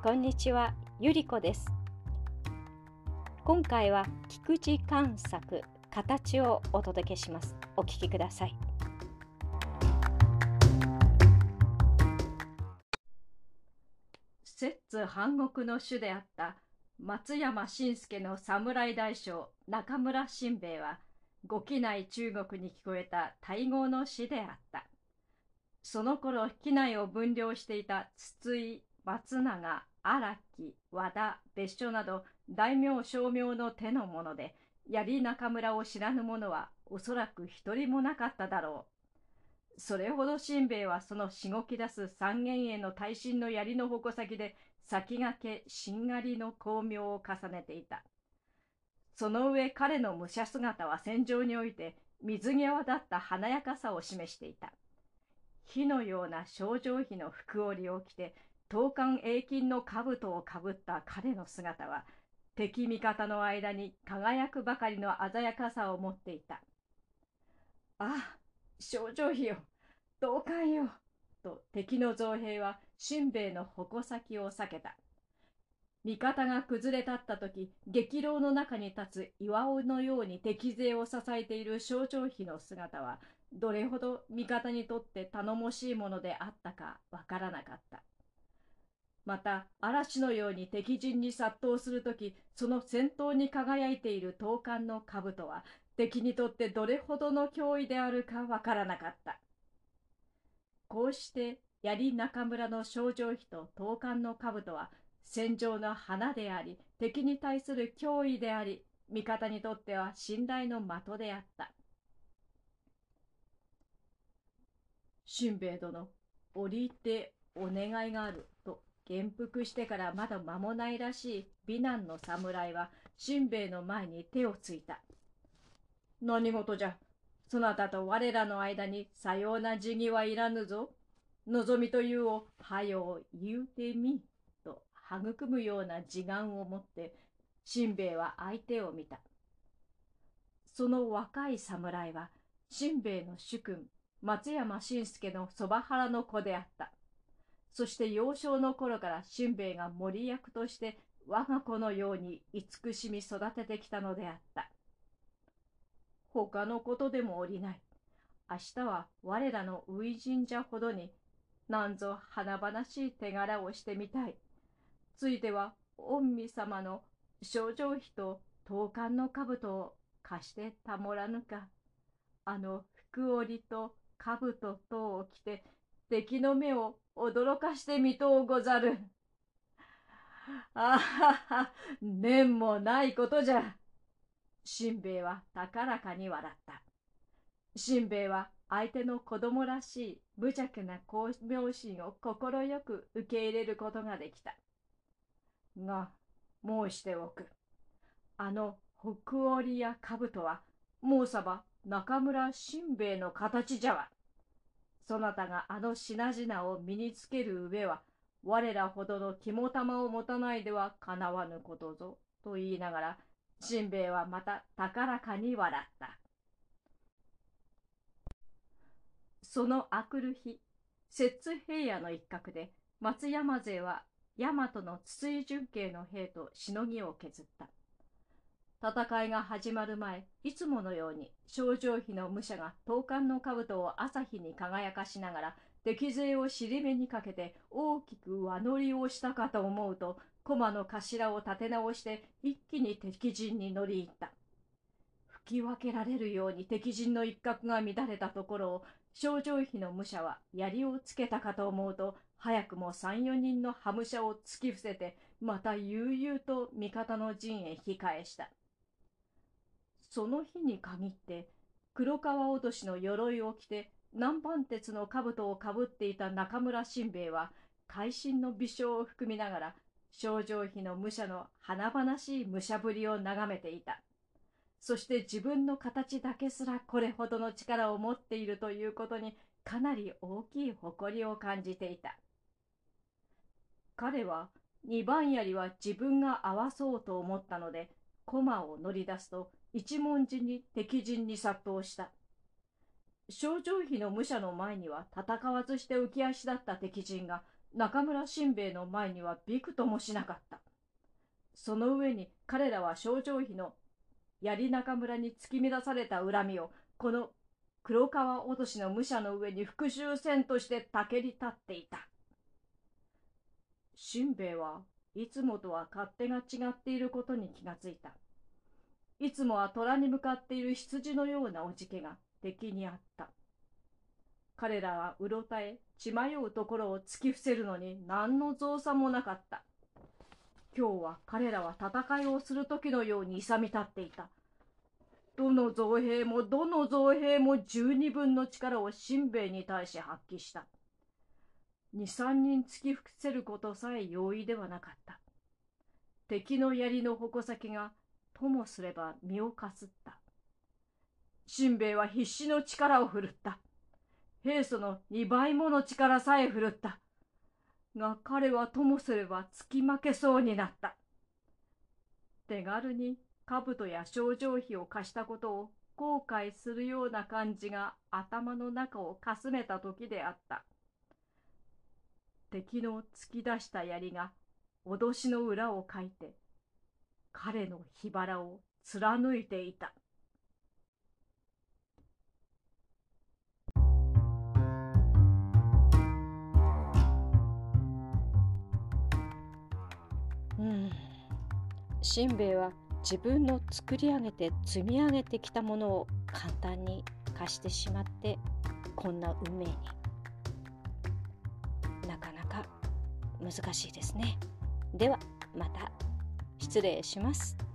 こんにちは、ゆりこです。今回は菊池観作形をお届けします。お聞きください。摂津藩国の主であった松山信介の侍大将中村新兵衛はご機内中国に聞こえた大号の死であった。その頃機内を分量していた筒井、松永、荒木、和田、別所など大名商名の手のもので、槍中村を知らぬ者はおそらく一人もなかっただろう。それほど新兵衛はそのしごき出す三元への大臣の槍の矛先で先駆けしんがりの巧妙を重ねていた。その上彼の武者姿は戦場において水際だった華やかさを示していた。火のような症状費の服織を着て、東韓永金の兜をかぶった彼の姿は、敵味方の間に輝くばかりの鮮やかさを持っていた。ああ、症状費よ、東韓よ、と敵の造兵は、しんべヱの矛先を避けた。味方が崩れ立った時、激浪の中に立つ岩尾のように敵勢を支えている象徴碑の姿は、どれほど味方にとって頼もしいものであったかわからなかった。また、嵐のように敵陣に殺到するとき、その先頭に輝いている東艦の兜は、敵にとってどれほどの脅威であるかわからなかった。こうして、槍中村の症状碑と東艦の兜は、戦場の花であり、敵に対する脅威であり、味方にとっては信頼の的であった。しんべヱ殿、折り入ってお願いがある、元服してからまだ間もないらしい美男の侍は、しんべヱの前に手をついた。何事じゃ、そなたと我らの間にさような辞儀はいらぬぞ。望みというを、はよう言うてみ。と育むような自眼を持ってしんべヱは相手を見たその若い侍はしんべヱの主君松山信介のそば腹の子であったそして幼少の頃からしんべヱが森役として我が子のように慈しみ育ててきたのであった。他のことでもおりない。明日は我らの初神社ほどになんぞ華々しい手柄をしてみたい。ついては御身様の症状費と刀冠の兜を貸してたもらぬか。あの服織と兜等を着て敵の目を驚かしてみとうござる。あはは、念もないことじゃ。しんべヱは高らかに笑った。しんべヱは相手の子供らしい無邪気な巧妙心を快く受け入れることができた。が申しておく。あの北織や兜は、もうさば中村新兵衛の形じゃわ。そなたがあの品々を身につける上は、我らほどの肝玉を持たないではかなわぬことぞ。と言いながら、新兵衛はまた高らかに笑った。そのあくる日、摂津平野の一角で、松山勢は大和の筒井純慶の兵としのぎを削った。戦いが始まる前、いつものように症状費の武者が東艦の兜を朝日に輝かしながら敵勢を尻目にかけて大きく輪乗りをしたかと思うと、駒の頭を立て直して一気に敵陣に乗り入った。吹き分けられるように敵陣の一角が乱れたところを症状費の武者は槍をつけたかと思うと早くも三四人のハムシャを突き伏せて、また悠々と味方の陣へ引き返した。その日に限って、黒川落としの鎧を着て、南蛮鉄の兜をかぶっていた中村新兵衛は、会心の微笑を含みながら、症状費の武者の華々しい武者ぶりを眺めていた。そして自分の形だけすらこれほどの力を持っているということにかなり大きい誇りを感じていた。彼は二番槍は自分が合わそうと思ったので、駒を乗り出すと一文字に敵陣に殺到した。症状費の武者の前には戦わずして浮き足だった敵陣が中村新兵衛の前にはびくともしなかった。その上に彼らは症状費の槍中村に突き乱された恨みをこの黒川落としの武者の上に復讐戦としてたけり立っていた。新兵衛はいつもとは勝手が違っていることに気がついた。いつもは虎に向かっている羊のようなおじけが敵にあった。彼らはうろたえ、血迷うところを突き伏せるのに何の造作もなかった。今日は彼らは戦いをする時のように勇み立っていた。どの造兵もどの造兵も十二分の力を新兵衛に対し発揮した。二三人突き伏せることさえ容易ではなかった。敵の槍の矛先がともすれば身をかすった。新兵衛は必死の力を振るった。平素の二倍もの力さえ振るった。が彼はともすれば突き負けそうになった。手軽に兜や症状費を貸したことを後悔するような感じが頭の中をかすめた時であった。敵の突き出した槍が脅しの裏をかいて彼の火腹を貫いていた。うん。しんべヱは自分の作り上げて積み上げてきたものを簡単に貸してしまってこんな運命に。なかなか難しいですね。ではまた。失礼します。